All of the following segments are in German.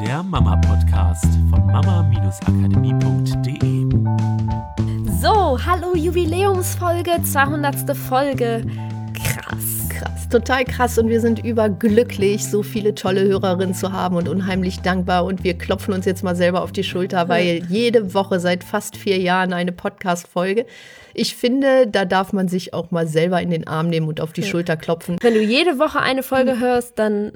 der Mama-Podcast von mama-akademie.de. So, hallo Jubiläumsfolge, 200. Folge. Krass. Krass, total krass und wir sind überglücklich, so viele tolle Hörerinnen zu haben und unheimlich dankbar und wir klopfen uns jetzt mal selber auf die Schulter, weil jede Woche seit fast vier Jahren eine Podcast-Folge. Ich finde, da darf man sich auch mal selber in den Arm nehmen und auf die Schulter klopfen. Wenn du jede Woche eine Folge hörst, dann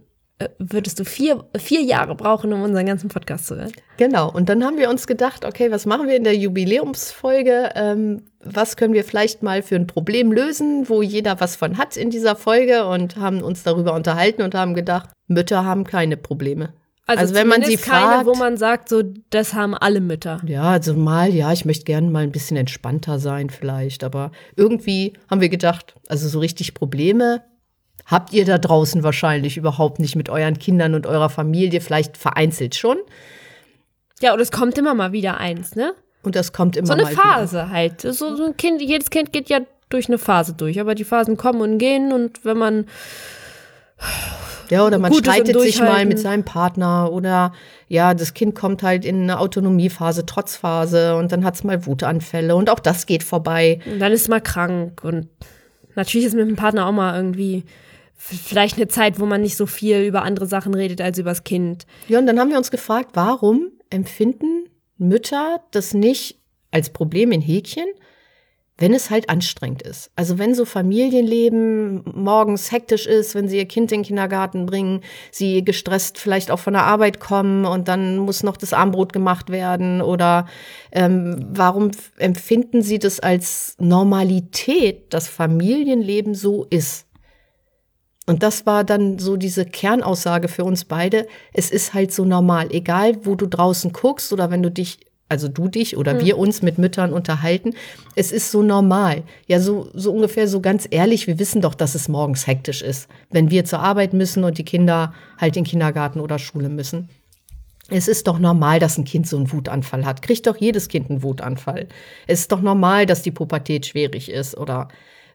würdest du vier, vier Jahre brauchen, um unseren ganzen Podcast zu hören. Genau, und dann haben wir uns gedacht, okay, was machen wir in der Jubiläumsfolge? Ähm, was können wir vielleicht mal für ein Problem lösen, wo jeder was von hat in dieser Folge und haben uns darüber unterhalten und haben gedacht, Mütter haben keine Probleme. Also, wenn man sie fragt, keine, wo man sagt, so das haben alle Mütter. Ja, also mal, ja, ich möchte gerne mal ein bisschen entspannter sein vielleicht, aber irgendwie haben wir gedacht, also so richtig Probleme habt ihr da draußen wahrscheinlich überhaupt nicht mit euren Kindern und eurer Familie, vielleicht vereinzelt schon. Ja, und es kommt immer mal wieder eins, ne? Und das kommt immer mal So eine Phase wieder. halt. So, so ein Kind, jedes Kind geht ja durch eine Phase durch, aber die Phasen kommen und gehen und wenn man ja, oder man streitet sich mal mit seinem Partner oder ja, das Kind kommt halt in eine Autonomiephase, Trotzphase und dann hat es mal Wutanfälle und auch das geht vorbei. Und dann ist es mal krank und natürlich ist mit dem Partner auch mal irgendwie vielleicht eine Zeit, wo man nicht so viel über andere Sachen redet als übers Kind. Ja, und dann haben wir uns gefragt, warum empfinden Mütter das nicht als Problem in Häkchen, wenn es halt anstrengend ist. Also wenn so Familienleben morgens hektisch ist, wenn sie ihr Kind in den Kindergarten bringen, sie gestresst vielleicht auch von der Arbeit kommen und dann muss noch das Armbrot gemacht werden oder ähm, warum empfinden sie das als Normalität, dass Familienleben so ist? Und das war dann so diese Kernaussage für uns beide. Es ist halt so normal, egal wo du draußen guckst oder wenn du dich, also du dich oder mhm. wir uns mit Müttern unterhalten, es ist so normal. Ja, so, so ungefähr so ganz ehrlich, wir wissen doch, dass es morgens hektisch ist, wenn wir zur Arbeit müssen und die Kinder halt in Kindergarten oder Schule müssen. Es ist doch normal, dass ein Kind so einen Wutanfall hat. Kriegt doch jedes Kind einen Wutanfall. Es ist doch normal, dass die Pubertät schwierig ist oder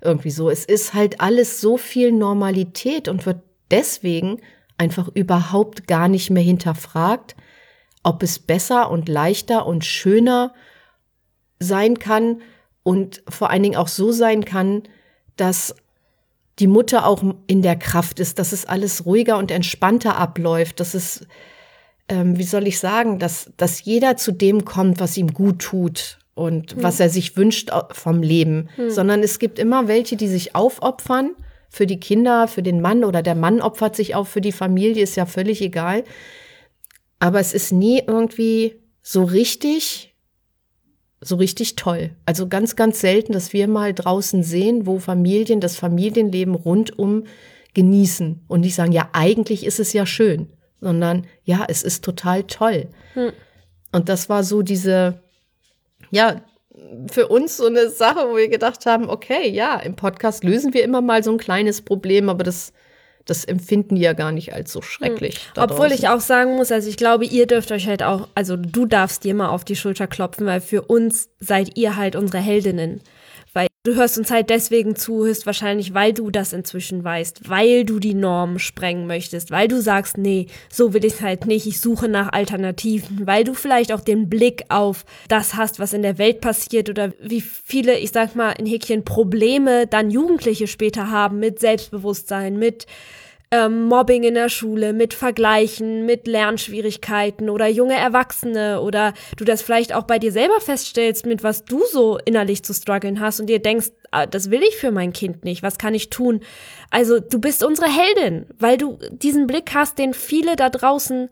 irgendwie so. Es ist halt alles so viel Normalität und wird deswegen einfach überhaupt gar nicht mehr hinterfragt, ob es besser und leichter und schöner sein kann und vor allen Dingen auch so sein kann, dass die Mutter auch in der Kraft ist, dass es alles ruhiger und entspannter abläuft, dass es, ähm, wie soll ich sagen, dass, dass jeder zu dem kommt, was ihm gut tut und hm. was er sich wünscht vom Leben, hm. sondern es gibt immer welche, die sich aufopfern für die Kinder, für den Mann oder der Mann opfert sich auch für die Familie, ist ja völlig egal. Aber es ist nie irgendwie so richtig, so richtig toll. Also ganz, ganz selten, dass wir mal draußen sehen, wo Familien das Familienleben rundum genießen und nicht sagen, ja, eigentlich ist es ja schön, sondern ja, es ist total toll. Hm. Und das war so diese, ja, für uns so eine Sache, wo wir gedacht haben, okay, ja, im Podcast lösen wir immer mal so ein kleines Problem, aber das, das empfinden die ja gar nicht als so schrecklich. Hm. Obwohl ich auch sagen muss, also ich glaube, ihr dürft euch halt auch, also du darfst dir mal auf die Schulter klopfen, weil für uns seid ihr halt unsere Heldinnen. Du hörst uns halt deswegen zu, höchstwahrscheinlich, weil du das inzwischen weißt, weil du die Normen sprengen möchtest, weil du sagst, nee, so will ich es halt nicht, ich suche nach Alternativen, weil du vielleicht auch den Blick auf das hast, was in der Welt passiert oder wie viele, ich sag mal, in Häkchen Probleme dann Jugendliche später haben mit Selbstbewusstsein, mit ähm, Mobbing in der Schule, mit Vergleichen, mit Lernschwierigkeiten oder junge Erwachsene oder du das vielleicht auch bei dir selber feststellst, mit was du so innerlich zu strugglen hast und dir denkst, ah, das will ich für mein Kind nicht, was kann ich tun? Also du bist unsere Heldin, weil du diesen Blick hast, den viele da draußen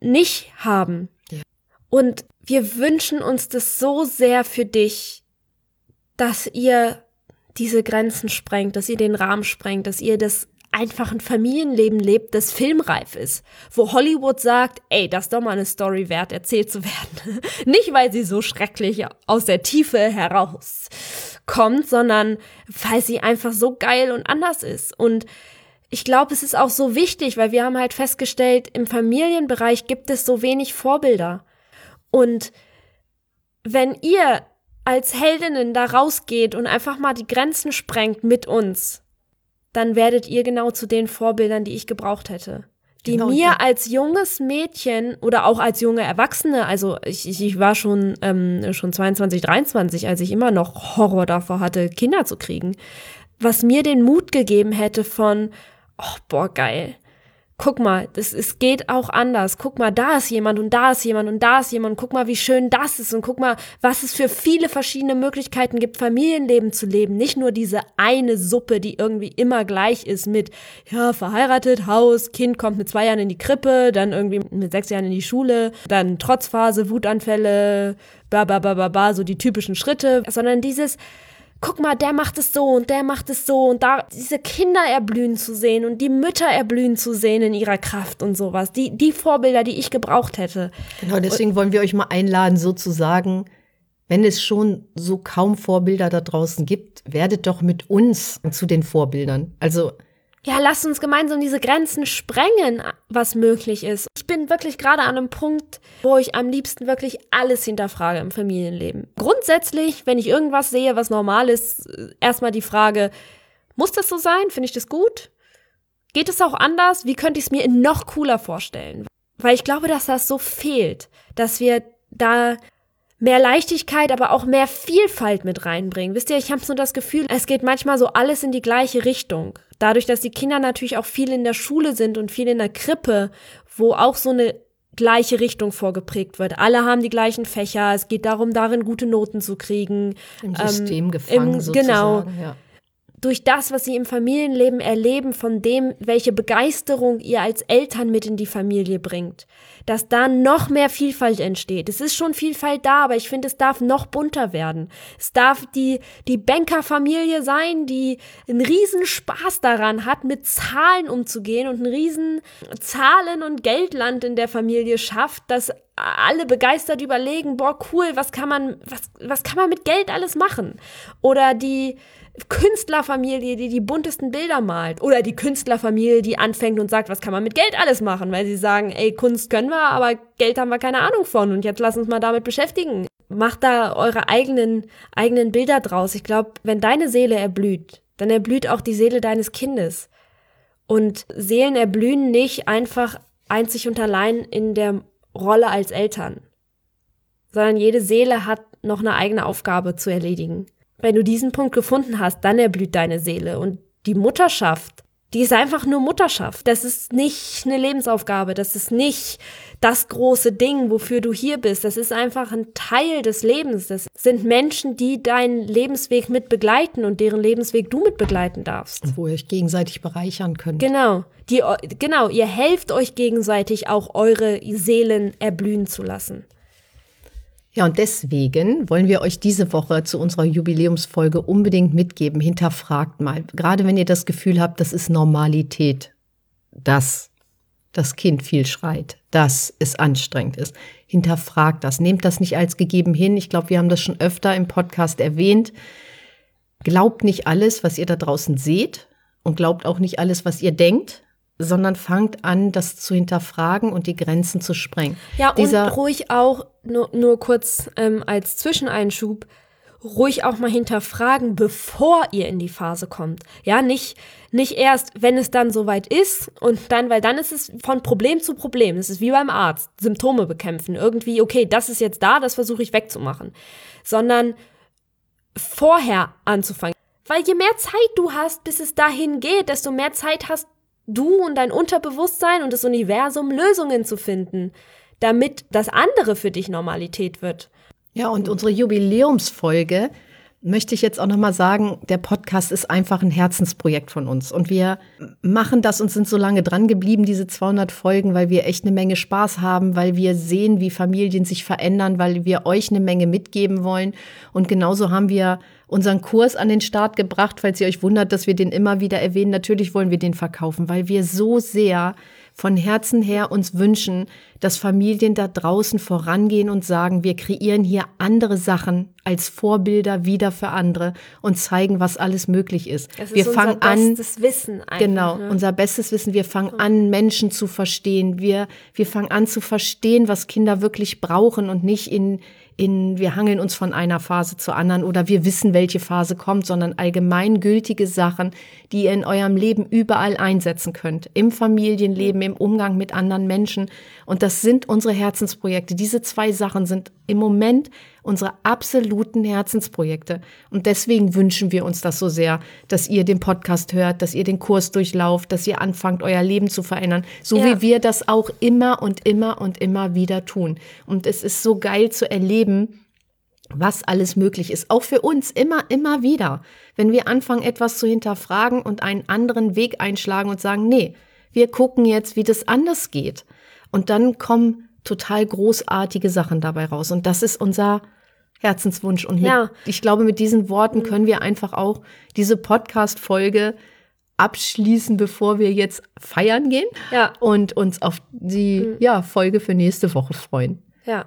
nicht haben. Ja. Und wir wünschen uns das so sehr für dich, dass ihr diese Grenzen sprengt, dass ihr den Rahmen sprengt, dass ihr das einfach ein Familienleben lebt, das filmreif ist. Wo Hollywood sagt, ey, das ist doch mal eine Story wert, erzählt zu werden. Nicht, weil sie so schrecklich aus der Tiefe herauskommt, sondern weil sie einfach so geil und anders ist. Und ich glaube, es ist auch so wichtig, weil wir haben halt festgestellt, im Familienbereich gibt es so wenig Vorbilder. Und wenn ihr als Heldinnen da rausgeht und einfach mal die Grenzen sprengt mit uns, dann werdet ihr genau zu den Vorbildern, die ich gebraucht hätte. die Genau, mir ja. als junges Mädchen oder auch als junge Erwachsene, also ich, ich, ich war schon, ähm, schon 22, 23, als ich immer noch Horror davor hatte, Kinder zu kriegen, was mir den Mut gegeben hätte von, oh, boah, geil. Guck mal, das, es geht auch anders. Guck mal, da ist jemand und da ist jemand und da ist jemand. Guck mal, wie schön das ist und guck mal, was es für viele verschiedene Möglichkeiten gibt, Familienleben zu leben. Nicht nur diese eine Suppe, die irgendwie immer gleich ist mit, ja, verheiratet, Haus, Kind kommt mit zwei Jahren in die Krippe, dann irgendwie mit sechs Jahren in die Schule, dann Trotzphase, Wutanfälle, ba, ba, ba, ba, ba, so die typischen Schritte, sondern dieses, guck mal, der macht es so und der macht es so und da diese Kinder erblühen zu sehen und die Mütter erblühen zu sehen in ihrer Kraft und sowas. Die, die Vorbilder, die ich gebraucht hätte. Genau, deswegen wollen wir euch mal einladen, sozusagen, wenn es schon so kaum Vorbilder da draußen gibt, werdet doch mit uns zu den Vorbildern. Also Ja, lasst uns gemeinsam diese Grenzen sprengen, was möglich ist. Ich bin wirklich gerade an einem Punkt, wo ich am liebsten wirklich alles hinterfrage im Familienleben. Grundsätzlich, wenn ich irgendwas sehe, was normal ist, erstmal die Frage, muss das so sein? Finde ich das gut? Geht es auch anders? Wie könnte ich es mir noch cooler vorstellen? Weil ich glaube, dass das so fehlt, dass wir da mehr Leichtigkeit, aber auch mehr Vielfalt mit reinbringen. Wisst ihr, ich habe so das Gefühl, es geht manchmal so alles in die gleiche Richtung. Dadurch, dass die Kinder natürlich auch viel in der Schule sind und viel in der Krippe, wo auch so eine gleiche Richtung vorgeprägt wird. Alle haben die gleichen Fächer. Es geht darum, darin gute Noten zu kriegen. im Ähm, System gefangen im- sozusagen. genau. Ja. Durch das, was sie im Familienleben erleben, von dem, welche Begeisterung ihr als Eltern mit in die Familie bringt, dass da noch mehr Vielfalt entsteht. Es ist schon Vielfalt da, aber ich finde, es darf noch bunter werden. Es darf die, die Bankerfamilie sein, die einen riesen Spaß daran hat, mit Zahlen umzugehen und einen riesen Zahlen- und Geldland in der Familie schafft, dass alle begeistert überlegen, boah, cool, was kann man, was, was kann man mit Geld alles machen? Oder die, Künstlerfamilie, die die buntesten Bilder malt. Oder die Künstlerfamilie, die anfängt und sagt, was kann man mit Geld alles machen? Weil sie sagen, ey, Kunst können wir, aber Geld haben wir keine Ahnung von. Und jetzt lass uns mal damit beschäftigen. Macht da eure eigenen, eigenen Bilder draus. Ich glaube, wenn deine Seele erblüht, dann erblüht auch die Seele deines Kindes. Und Seelen erblühen nicht einfach einzig und allein in der Rolle als Eltern, sondern jede Seele hat noch eine eigene Aufgabe zu erledigen. Wenn du diesen Punkt gefunden hast, dann erblüht deine Seele. Und die Mutterschaft, die ist einfach nur Mutterschaft. Das ist nicht eine Lebensaufgabe. Das ist nicht das große Ding, wofür du hier bist. Das ist einfach ein Teil des Lebens. Das sind Menschen, die deinen Lebensweg mit begleiten und deren Lebensweg du mit begleiten darfst. Und wo ihr euch gegenseitig bereichern könnt. Genau. Die, genau, ihr helft euch gegenseitig auch eure Seelen erblühen zu lassen. Ja, und deswegen wollen wir euch diese Woche zu unserer Jubiläumsfolge unbedingt mitgeben. Hinterfragt mal. Gerade wenn ihr das Gefühl habt, das ist Normalität, dass das Kind viel schreit, dass es anstrengend ist. Hinterfragt das. Nehmt das nicht als gegeben hin. Ich glaube, wir haben das schon öfter im Podcast erwähnt. Glaubt nicht alles, was ihr da draußen seht und glaubt auch nicht alles, was ihr denkt, sondern fangt an, das zu hinterfragen und die Grenzen zu sprengen. Ja, Dieser- und ruhig auch, nur, nur kurz ähm, als Zwischeneinschub, ruhig auch mal hinterfragen, bevor ihr in die Phase kommt. Ja, nicht, nicht erst, wenn es dann soweit ist und dann, weil dann ist es von Problem zu Problem. Es ist wie beim Arzt, Symptome bekämpfen. Irgendwie, okay, das ist jetzt da, das versuche ich wegzumachen. Sondern vorher anzufangen. Weil je mehr Zeit du hast, bis es dahin geht, desto mehr Zeit hast du und dein Unterbewusstsein und das Universum Lösungen zu finden, damit das andere für dich Normalität wird. Ja, und unsere Jubiläumsfolge möchte ich jetzt auch noch mal sagen, der Podcast ist einfach ein Herzensprojekt von uns und wir machen das und sind so lange dran geblieben diese 200 Folgen, weil wir echt eine Menge Spaß haben, weil wir sehen, wie Familien sich verändern, weil wir euch eine Menge mitgeben wollen und genauso haben wir unseren Kurs an den Start gebracht, falls ihr euch wundert, dass wir den immer wieder erwähnen. Natürlich wollen wir den verkaufen, weil wir so sehr von Herzen her uns wünschen, dass Familien da draußen vorangehen und sagen, wir kreieren hier andere Sachen als Vorbilder wieder für andere und zeigen, was alles möglich ist. Das wir ist fangen unser an, bestes Wissen einfach, genau, ne? unser bestes Wissen. Wir fangen an, Menschen zu verstehen. Wir, wir fangen an zu verstehen, was Kinder wirklich brauchen und nicht in, in, wir hangeln uns von einer Phase zur anderen oder wir wissen, welche Phase kommt, sondern allgemeingültige Sachen, die ihr in eurem Leben überall einsetzen könnt. Im Familienleben, im Umgang mit anderen Menschen. Und das sind unsere Herzensprojekte. Diese zwei Sachen sind im Moment unsere absoluten Herzensprojekte. Und deswegen wünschen wir uns das so sehr, dass ihr den Podcast hört, dass ihr den Kurs durchlauft, dass ihr anfangt, euer Leben zu verändern. So Ja. wie wir das auch immer und immer und immer wieder tun. Und es ist so geil zu erleben, was alles möglich ist. Auch für uns immer, immer wieder. Wenn wir anfangen, etwas zu hinterfragen und einen anderen Weg einschlagen und sagen, nee, wir gucken jetzt, wie das anders geht. Und dann kommen total großartige Sachen dabei raus. Und das ist unser Herzenswunsch. Und mit, Ja. ich glaube, mit diesen Worten können wir einfach auch diese Podcast-Folge abschließen, bevor wir jetzt feiern gehen Ja. und uns auf die ja, Folge für nächste Woche freuen. Ja.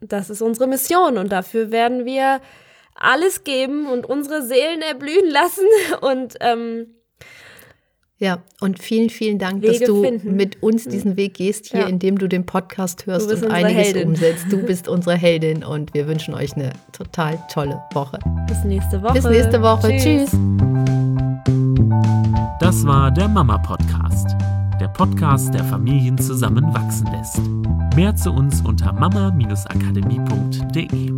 Das ist unsere Mission und dafür werden wir alles geben und unsere Seelen erblühen lassen und ähm, Ja, und vielen, vielen Dank, Wege dass du finden. mit uns diesen Weg gehst hier, Ja. indem du den Podcast hörst bist und einiges Heldin. umsetzt. Du bist unsere Heldin und wir wünschen euch eine total tolle Woche. bis nächste Woche. Bis nächste Woche. Tschüss. Das war der Mama Podcast. Der Podcast, der Familien zusammenwachsen lässt. Mehr zu uns unter mama-akademie.de.